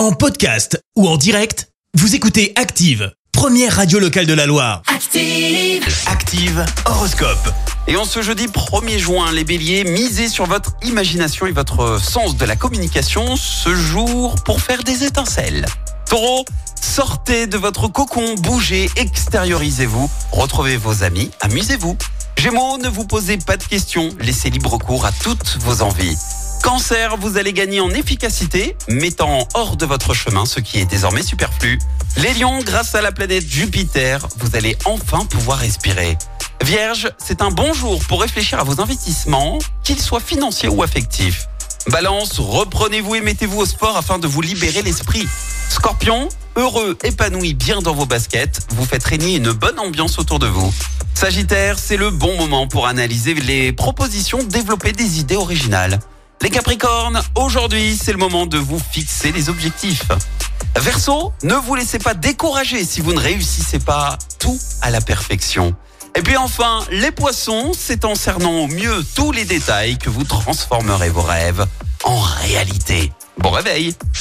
En podcast ou en direct, vous écoutez Active, première radio locale de la Loire. Active. Active Horoscope. Et en ce jeudi 1er juin, les béliers, misez sur votre imagination et votre sens de la communication ce jour pour faire des étincelles. Taureau, sortez de votre cocon, bougez, extériorisez-vous, retrouvez vos amis, amusez-vous. Gémeaux, ne vous posez pas de questions, laissez libre cours à toutes vos envies. Cancer, vous allez gagner en efficacité, mettant hors de votre chemin ce qui est désormais superflu. Les lions, grâce à la planète Jupiter, vous allez enfin pouvoir respirer. Vierge, c'est un bon jour pour réfléchir à vos investissements, qu'ils soient financiers ou affectifs. Balance, reprenez-vous et mettez-vous au sport afin de vous libérer l'esprit. Scorpion, heureux, épanoui, bien dans vos baskets, vous faites régner une bonne ambiance autour de vous. Sagittaire, c'est le bon moment pour analyser les propositions, développer des idées originales. Les Capricornes, aujourd'hui, c'est le moment de vous fixer les objectifs. Verseau, ne vous laissez pas décourager si vous ne réussissez pas tout à la perfection. Et puis enfin, les poissons, c'est en cernant au mieux tous les détails que vous transformerez vos rêves en réalité. Bon réveil